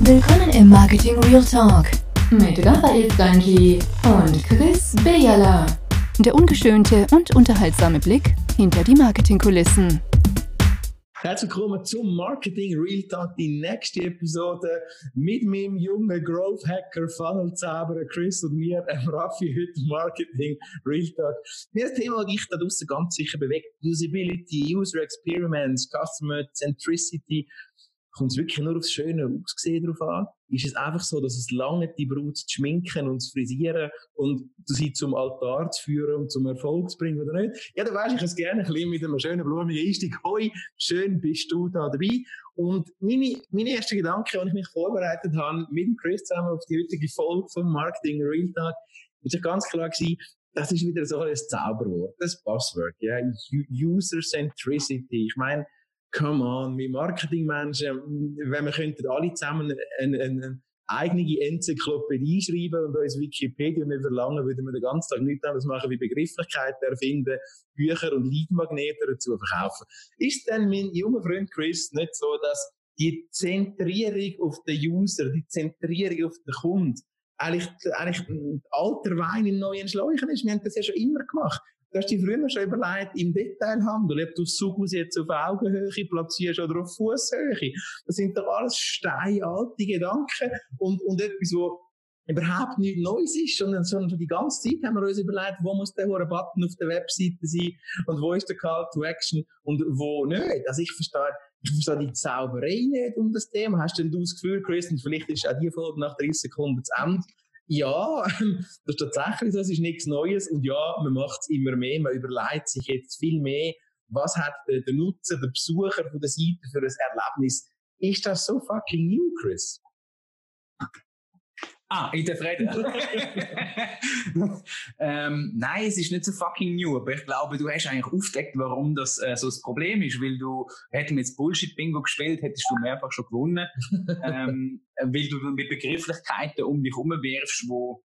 Willkommen im Marketing Real Talk mit Raphael Stanji und Chris Bejala. Der ungeschönte und unterhaltsame Blick hinter die Marketingkulissen. Herzlich willkommen zum Marketing Real Talk, die nächste Episode mit meinem jungen Growth Hacker, Funnel Zauberer Chris und mir, ähm, Raffi, heute Marketing Real Talk. Mir das Thema, das dich da draussen ganz sicher bewegt, Usability, User Experiments, Customer Centricity, kommt es wirklich nur aufs schöne Aussehen drauf an? Ist es einfach so, dass es lange die Brut zu schminken und zu frisieren und sie zum Altar zu führen und zum Erfolg zu bringen oder nicht? Ja, dann weisst ich es gerne ein bisschen mit einem schönen blumigen Einstieg. Hoi, schön bist du da dabei. Und meine, meine erste Gedanke, als ich mich vorbereitet habe, mit Chris zusammen auf die heutige Folge vom Marketing Real Talk, ist ganz klar gewesen, das ist wieder so ein Zauberwort, das Passwort, ja, User Centricity. Ich meine, come on, wir Marketingmenschen, wenn wir könnten alle zusammen eine, eine, eigene Enzyklopädie schreiben und uns Wikipedia nicht verlangen, würden wir den ganzen Tag nichts anderes machen, wie Begrifflichkeiten erfinden, Bücher und Leadmagnete dazu verkaufen. Ist denn mein junger Freund Chris nicht so, dass die Zentrierung auf den User, die Zentrierung auf den Kunden, eigentlich, eigentlich alter Wein in neuen Schläuchen ist? Wir haben das ja schon immer gemacht. Du hast dir früher schon überlegt, im Detailhandel, ob du Sugus jetzt auf Augenhöhe platzierst oder auf Fußhöhe. Das sind doch alles steinalte Gedanken und, und etwas, wo überhaupt nichts Neues ist, sondern, schon die ganze Zeit haben wir uns überlegt, wo muss der hohe Button auf der Webseite sein und wo ist der Call to Action und wo nicht. Also ich verstehe, ich verstehe die Zauberei nicht um das Thema. Hast denn du das Gefühl, Chris, vielleicht ist auch die Folge nach 30 Sekunden zu Ende, ja, das ist tatsächlich so, es ist nichts Neues und ja, man macht es immer mehr, man überlegt sich jetzt viel mehr, was hat der, Nutzer, der Besucher von der Seite für ein Erlebnis. Ist das so fucking new, Chris? Ah, in der Freude. ähm, nein, es ist nicht so fucking new, aber ich glaube, du hast eigentlich aufgedeckt, warum das äh, so das Problem ist, weil du, hätten wir jetzt Bullshit-Bingo gespielt, hättest du mehrfach schon gewonnen, ähm, weil du mit Begrifflichkeiten um dich herum wirfst, wo,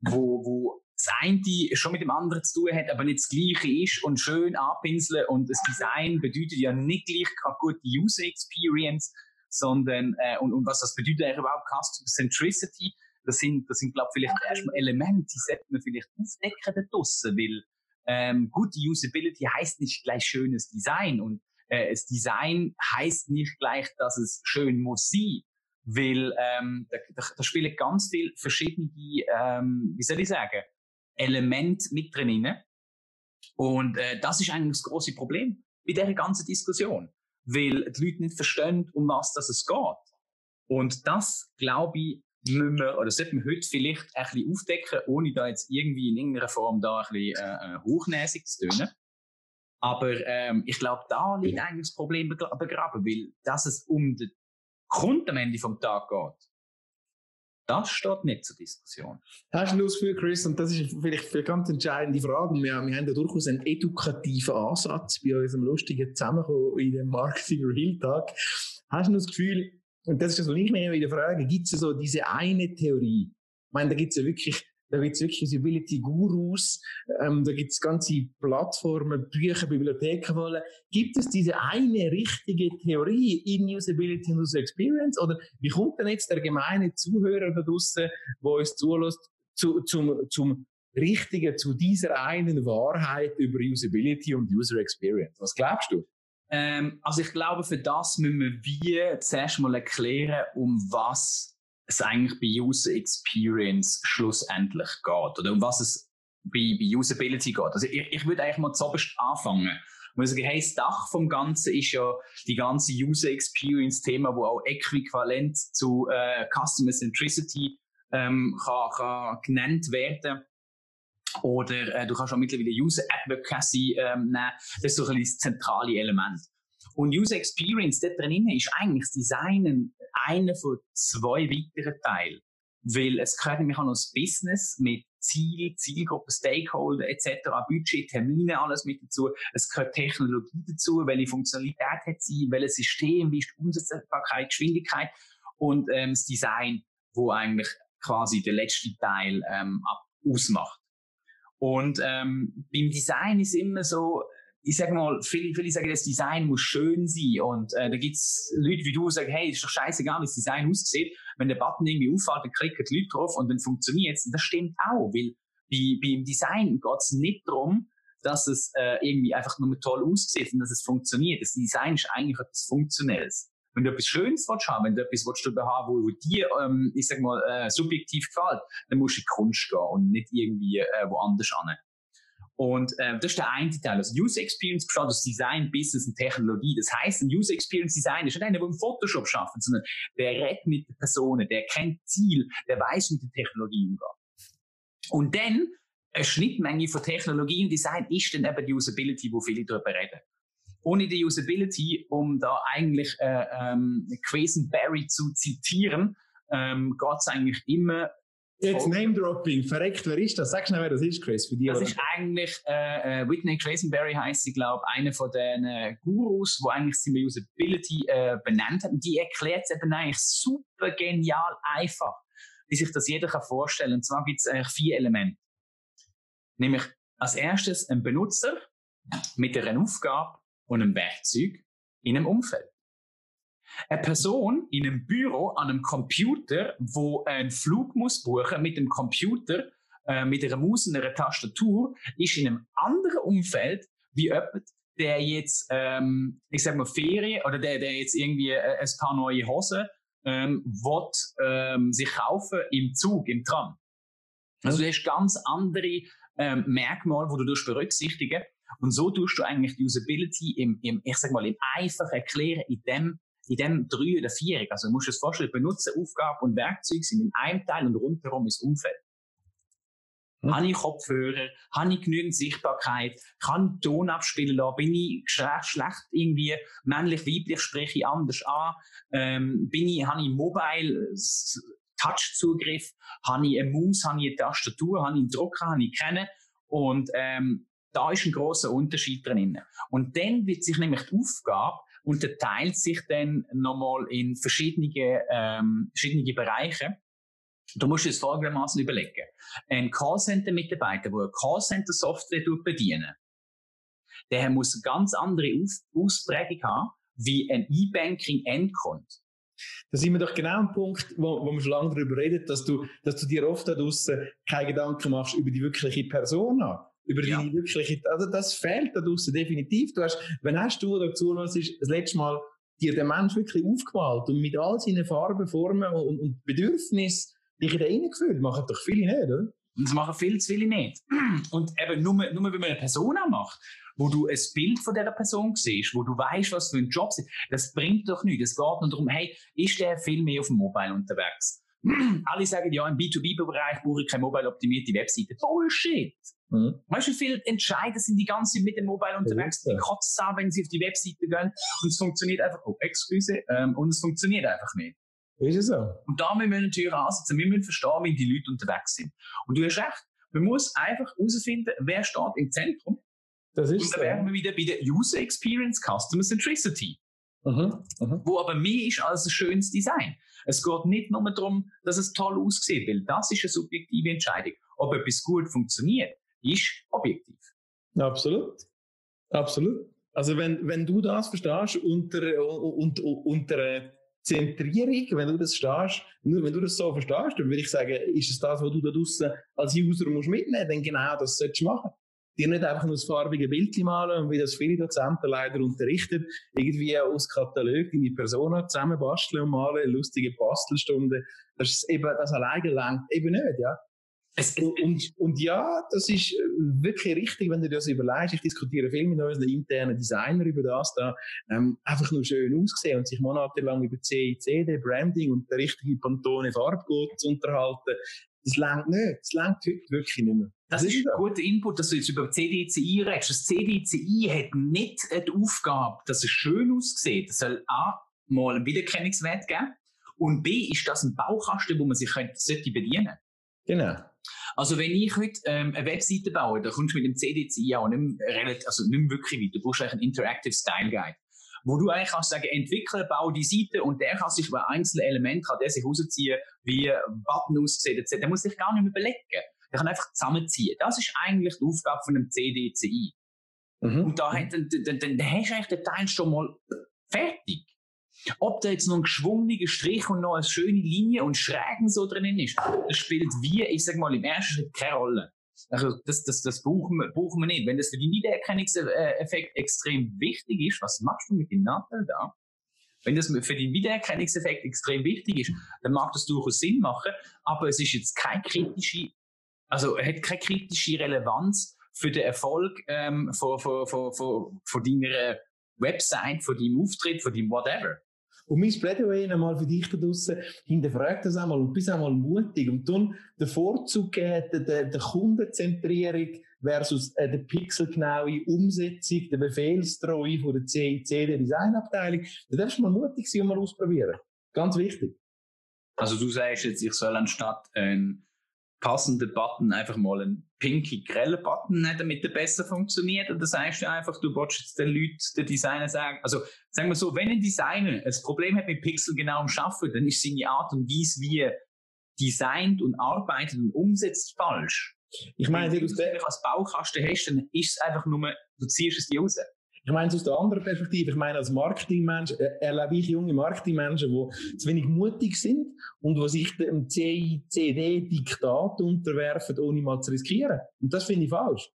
wo, wo das eine schon mit dem anderen zu tun hat, aber nicht das Gleiche ist und schön anpinseln und das Design bedeutet ja nicht gleich eine gute User Experience, sondern, äh, und, und was das bedeutet eigentlich überhaupt Customer Centricity, das sind, das sind, glaube ich, vielleicht erstmal Elemente, die sollte man vielleicht aufdecken da draussen, weil ähm, gute Usability heißt nicht gleich schönes Design und äh, das Design heißt nicht gleich, dass es schön muss sein, weil ähm, da, da, da spielen ganz viele verschiedene, ähm, wie soll ich sagen, Elemente mit drin. Und äh, das ist eigentlich das große Problem bei dieser ganzen Diskussion, weil die Leute nicht verstehen, um was das es geht. Und das, glaube ich, müssen wir, oder sollten wir heute vielleicht ein bisschen aufdecken, ohne da jetzt irgendwie in irgendeiner Form da ein bisschen äh, äh hochnäsig zu tönen. Aber ähm, ich glaube, da liegt eigentlich das Problem begraben, weil dass es um den Grund am Ende vom Tag geht, das steht nicht zur Diskussion. Hast du das Gefühl, Chris, und das ist vielleicht eine ganz entscheidende Frage, wir, wir haben ja durchaus einen edukativen Ansatz bei unserem lustigen Zusammenkommen in dem Marketing Real Tag. Hast du das Gefühl, und das ist das, was ich mir wieder frage, gibt es so diese eine Theorie? Ich meine, da gibt es ja wirklich, da gibt es wirklich Usability-Gurus, ähm, da gibt es ganze Plattformen, Bücher, Bibliotheken wollen. Gibt es diese eine richtige Theorie in Usability und User Experience? Oder wie kommt denn jetzt der gemeine Zuhörer da draussen, der uns zulässt, zu, zum, zum Richtigen, zu dieser einen Wahrheit über Usability und User Experience? Was glaubst du? Ähm, also ich glaube, für das müssen wir wie zuerst mal erklären, um was es eigentlich bei User Experience schlussendlich geht oder um was es bei, bei Usability geht. Also ich, ich würde eigentlich mal zuoberst anfangen. Und sagen, hey, das Dach vom Ganzen ist ja die ganze User Experience Thema, wo auch äquivalent zu äh, Customer Centricity ähm, kann, kann genannt werden. Oder äh, du kannst auch mittlerweile User Advocacy ähm, nehmen. Das ist so ein das zentrale Element. Und User Experience dort drin ist eigentlich das Designen einer von zwei weiteren Teilen. Weil es gehört nämlich auch noch das Business mit Ziel, Zielgruppe, Stakeholder etc., Budget, Termine, alles mit dazu. Es gehört Technologie dazu, welche Funktionalität hat sie, welches System, wie ist die Umsetzbarkeit, Geschwindigkeit und ähm, das Design, wo eigentlich quasi der letzte Teil ähm, ausmacht. Und ähm, beim Design ist immer so, ich sage mal, viele, viele sagen, das Design muss schön sein. Und äh, da gibt's Leute wie du, die sagen, hey, ist doch scheißegal, wie das Design aussieht. Wenn der Button irgendwie auffällt, dann klicken die Leute drauf und dann funktioniert's. Und das stimmt auch, weil bei, beim Design geht's nicht darum, dass es äh, irgendwie einfach nur toll aussieht und dass es funktioniert. Das Design ist eigentlich etwas Funktionelles. Wenn du etwas Schönes willst haben, wenn du etwas willst du haben, wo, wo dir, ähm, ich sag mal, äh, subjektiv gefällt, dann musst du in die Kunst gehen und nicht irgendwie äh, woanders hin. Und äh, das ist der eine Teil. Also User Experience besteht aus Design, Business und Technologie. Das heißt, ein User Experience Design ist nicht einer, der im Photoshop schafft, sondern der redet mit den Personen, der kennt Ziel, der weiß, mit der Technologie umgeht. Und dann eine Schnittmenge von Technologie und Design ist dann eben die Usability, wo viele darüber reden. Ohne die Usability, um da eigentlich äh, ähm, Barry zu zitieren, ähm, geht es eigentlich immer Jetzt Name-Dropping, verreckt, wer ist das? Sag schnell, wer das ist, Chris, für dich. Das oder? ist eigentlich äh, äh, Whitney Crazenberry heißt sie, glaube ich, einer von den äh, Gurus, wo eigentlich seine Usability äh, benannt hat. Und die erklärt es eben eigentlich super genial einfach, wie sich das jeder kann vorstellen. Und zwar gibt es eigentlich vier Elemente. Nämlich als erstes ein Benutzer mit einer Aufgabe und einem Werkzeug in einem Umfeld. Eine Person in einem Büro an einem Computer, wo einen Flug muss buchen mit dem Computer, äh, mit einer Maus und einer Tastatur, ist in einem anderen Umfeld wie jemand, der jetzt, ähm, ich sag mal, Ferien oder der, der jetzt irgendwie äh, ein paar neue Hosen ähm, will, ähm, sich kaufen im Zug, im Tram. Also du hast ganz andere ähm, Merkmale, die du berücksichtigen und so tust du eigentlich die Usability im, im, ich sag mal, im einfach erklären, in dem in dem drei oder vier. Also du musst das vorstellen, benutzen Aufgaben und Werkzeuge sind in einem Teil und rundherum ist Umfeld. Hm. Habe ich Kopfhörer? Habe ich genügend Sichtbarkeit? Kann ich Ton abspielen lassen? Bin ich schlecht, schlecht irgendwie männlich, weiblich, spreche ich anders an? Ähm, bin ich, habe ich Mobile Touch-Zugriff? Habe ich eine Maus? Habe ich eine Tastatur? Habe ich einen Drucker? Habe ich kennen? Und ähm, da ist ein großer Unterschied drin. Und dann wird sich nämlich die Aufgabe unterteilt sich dann nochmal in verschiedene, ähm, verschiedene Bereiche. Du musst es folgendermaßen überlegen. Ein Callcenter-Mitarbeiter, der eine Callcenter-Software bedienen der muss eine ganz andere Aus Ausprägung haben, wie ein E-Banking-Endkunde. Da sind wir doch genau am Punkt, wo, wo wir schon lange darüber reden, dass du, dass du dir oft da draussen keine Gedanken machst über die wirkliche Persona über ja. deine wirkliche, also das fehlt da draussen definitiv. Du hast, wenn hast du dazu, was ist das letzte Mal dir den Mensch wirklich aufgemalt und mit all seinen Farben, Formen und, und Bedürfnissen dich da reingefühlt, machen doch viele nicht, oder? Und das machen viel zu viele nicht. Und eben nur, nur wenn man eine Persona macht, wo du ein Bild von dieser Person siehst, wo du weißt, was für ein Job sie das bringt doch nichts. Es geht nur darum, hey, ist der viel mehr auf dem Mobile unterwegs? Alle sagen, ja, im B2B-Bereich brauche ich keine mobile-optimierte Webseite. Bullshit! Mhm. Weißt du, wie viele Entscheider sind die ganze Zeit mit dem Mobile unterwegs, die kotzen an, wenn sie auf die Webseite gehen und es funktioniert einfach, oh, excuse, ähm, und es funktioniert einfach nicht. Ist es so? Und da müssen wir natürlich ansetzen, wir müssen verstehen, wie die Leute unterwegs sind. Und du hast recht, man muss einfach herausfinden, wer steht im Zentrum. Das ist und dann wären wir wieder bei der User Experience Customer Centricity. Mhm, mhm. Wo aber mehr ist als ein schönes Design. Es geht nicht nur darum, dass es toll aussieht, weil das ist eine subjektive Entscheidung. Ob etwas gut funktioniert, ist objektiv. Absolut. Absolut. Also wenn, wenn du das verstehst unter, unter, unter Zentrierung, wenn du das verstehst, nur wenn du das so verstehst, dann würde ich sagen, ist es das, was du da draussen als User musst mitnehmen, dann genau das solltest du machen. Dir nicht einfach nur das farbige Bild malen und wie das viele Dozenten leider unterrichten, irgendwie aus Katalog deine Persona zusammenbasteln und malen, lustige Bastelstunden. Das ist eben, das alleine langt eben nicht, ja. Es, und, und, ja, das ist wirklich richtig, wenn du dir das überlegst. Ich diskutiere viel mit unseren internen Designern über das da. Ähm, einfach nur schön aussehen und sich monatelang über CICD, Branding und der richtige Pantone Farbcode zu unterhalten. Das längt nicht. Das längt heute wirklich nicht mehr. Das, das ist ein guter Input, dass du jetzt über CDCI redest. Das CDCI hat nicht die Aufgabe, dass es schön aussieht. Es soll A, mal einen Wiedererkennungswert geben und B, ist das ein Baukasten, wo man sich könnte, sollte bedienen Genau. Also wenn ich heute ähm, eine Webseite baue, dann kommst du mit dem CDCI auch nicht mehr, also nicht mehr wirklich weit. Du brauchst eigentlich einen Interactive Style Guide wo du eigentlich kannst sagen, Entwickler, bau die Seite und der kann sich bei einzelnen Elementen kann der sich rausziehen, wie Button aussieht, etc. Der muss sich gar nicht mehr überlegen. Der kann einfach zusammenziehen. Das ist eigentlich die Aufgabe von einem CDCI. Mhm. Und da, dann, dann, dann, dann hast du eigentlich den Teil schon mal fertig. Ob da jetzt noch ein geschwungener Strich und noch eine schöne Linie und Schrägen so drin ist, das spielt wie, ich sag mal, im ersten Schritt keine Rolle. Also das, das, das brauchen, wir, brauchen wir nicht. Wenn das für den Wiedererkennungseffekt extrem wichtig ist, was machst du mit dem Nadel da? Wenn das für den Wiedererkennungseffekt extrem wichtig ist, dann mag das durchaus Sinn machen, aber es ist jetzt keine kritische, also hat keine kritische Relevanz für den Erfolg ähm, von, von, von, von, von deiner Website, von deinem Auftritt, von deinem whatever. Und mein Plädoyer einmal für dich da draussen, hinterfrag das einmal und bist einmal mutig und dann den Vorzug geben, der, der Kundenzentrierung versus äh, der pixelgenaue Umsetzung, der Befehlstreue von der CIC, der Designabteilung. Da darfst du mal mutig sein und mal ausprobieren. Ganz wichtig. Also du sagst jetzt, ich soll anstatt ein passenden Button einfach mal einen pinky grellen Button nehmen, damit der besser funktioniert. Und das heißt du einfach, du willst jetzt den Leuten, den Designer sagen, also sagen wir so, wenn ein Designer ein Problem hat mit Pixel genau am Schaffen, dann ist seine Art und Weise, wie er designt und arbeitet und umsetzt falsch. Ich meine, wenn du es als Baukasten hast, dann ist es einfach nur, du ziehst es dir raus. Ich meine es aus der anderen Perspektive. Ich meine, als Marketingmensch äh, erlebe ich junge Marketingmenschen, die zu wenig mutig sind und die sich dem CICD-Diktat unterwerfen, ohne mal zu riskieren. Und das finde ich falsch.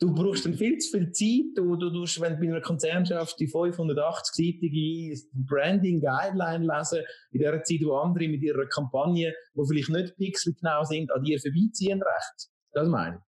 Du brauchst dann viel zu viel Zeit. Du, du, du wenn du bei einer Konzern schaffst, die 580-seitige Branding Guideline lesen, in der Zeit, wo andere mit ihrer Kampagne, wo vielleicht nicht pixelgenau sind, an dir vorbeiziehen rechts. Das meine ich.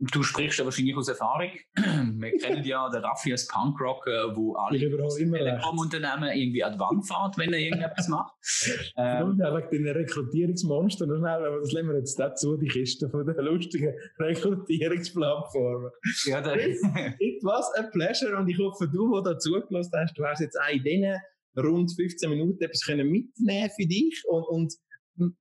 Du sprichst ja wahrscheinlich aus Erfahrung. Wir kennen ja den Raffi als Punkrocker, wo alle Telekom-Unternehmen irgendwie an die Wand fährt, wenn er irgendetwas macht. ähm, ja, wegen den Rekrutierungsmonster noch schnell, aber das lassen wir jetzt dazu, die Kiste von den lustigen Rekrutierungsplattformen. Ja, It was a pleasure und ich hoffe, du, der da zugelassen hast, du hast jetzt auch in diesen rund 15 Minuten etwas mitnehmen für dich und, und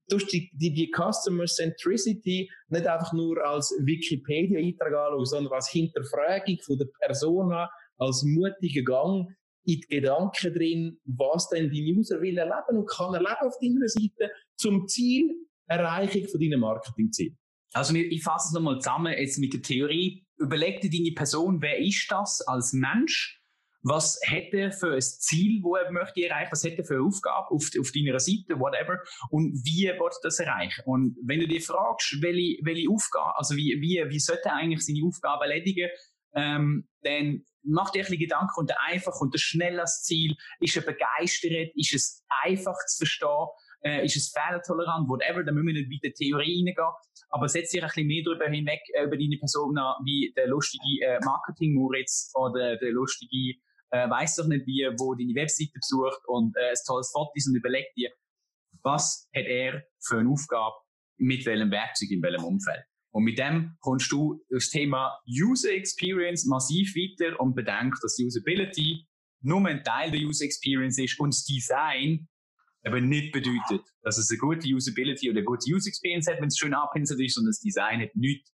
durch die, die, die Customer Centricity nicht einfach nur als Wikipedia-Eintrag anschauen, sondern als Hinterfragung von der Persona, als mutiger Gang in die Gedanken drin, was denn die User will erleben und kann erleben auf deiner Seite zum Ziel Erreichung von deinem Marketingziel. Also ich fasse es nochmal zusammen jetzt mit der Theorie. Überleg dir deine Person, wer ist das als Mensch? Was hätte für ein Ziel, wo er möchte erreichen, was hätte für eine Aufgabe auf, auf deiner Seite, whatever, und wie wird das erreichen? Und wenn du dir fragst, welche, welche Aufgabe, also wie, wie, wie sollte er eigentlich seine Aufgabe erledigen, ähm, dann mach dir ein bisschen Gedanken und einfach und schnell das Ziel, ist er begeistert, ist es einfach zu verstehen, äh, ist es fehlertolerant, whatever, da müssen wir nicht weiter Theorie reingehen, aber setz dich ein bisschen mehr darüber hinweg, äh, über deine Person wie der lustige äh, Marketing-Moritz oder der lustige äh, weiß doch nicht wie, wo deine Webseite besucht und äh, ein tolles Foto ist und überlegt dir, was hat er für eine Aufgabe, mit welchem Werkzeug, in welchem Umfeld. Und mit dem kommst du das Thema User Experience massiv weiter und bedenkst, dass Usability nur ein Teil der User Experience ist und das Design aber nicht bedeutet, dass es eine gute Usability oder eine gute User Experience hat, wenn es schön abpinselt ist, sondern das Design hat nichts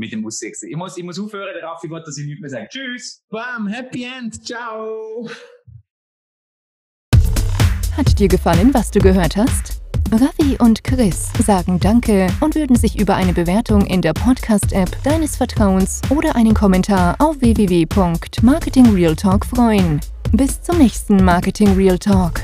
mit dem Musik. Ich muss, ich muss aufhören, der Raffi will, dass ich nichts mehr sage. Tschüss! Bam, Happy End, ciao! Hat dir gefallen, was du gehört hast? Raffi und Chris sagen Danke und würden sich über eine Bewertung in der Podcast-App deines Vertrauens oder einen Kommentar auf www.marketingrealtalk freuen. Bis zum nächsten Marketing Real Talk.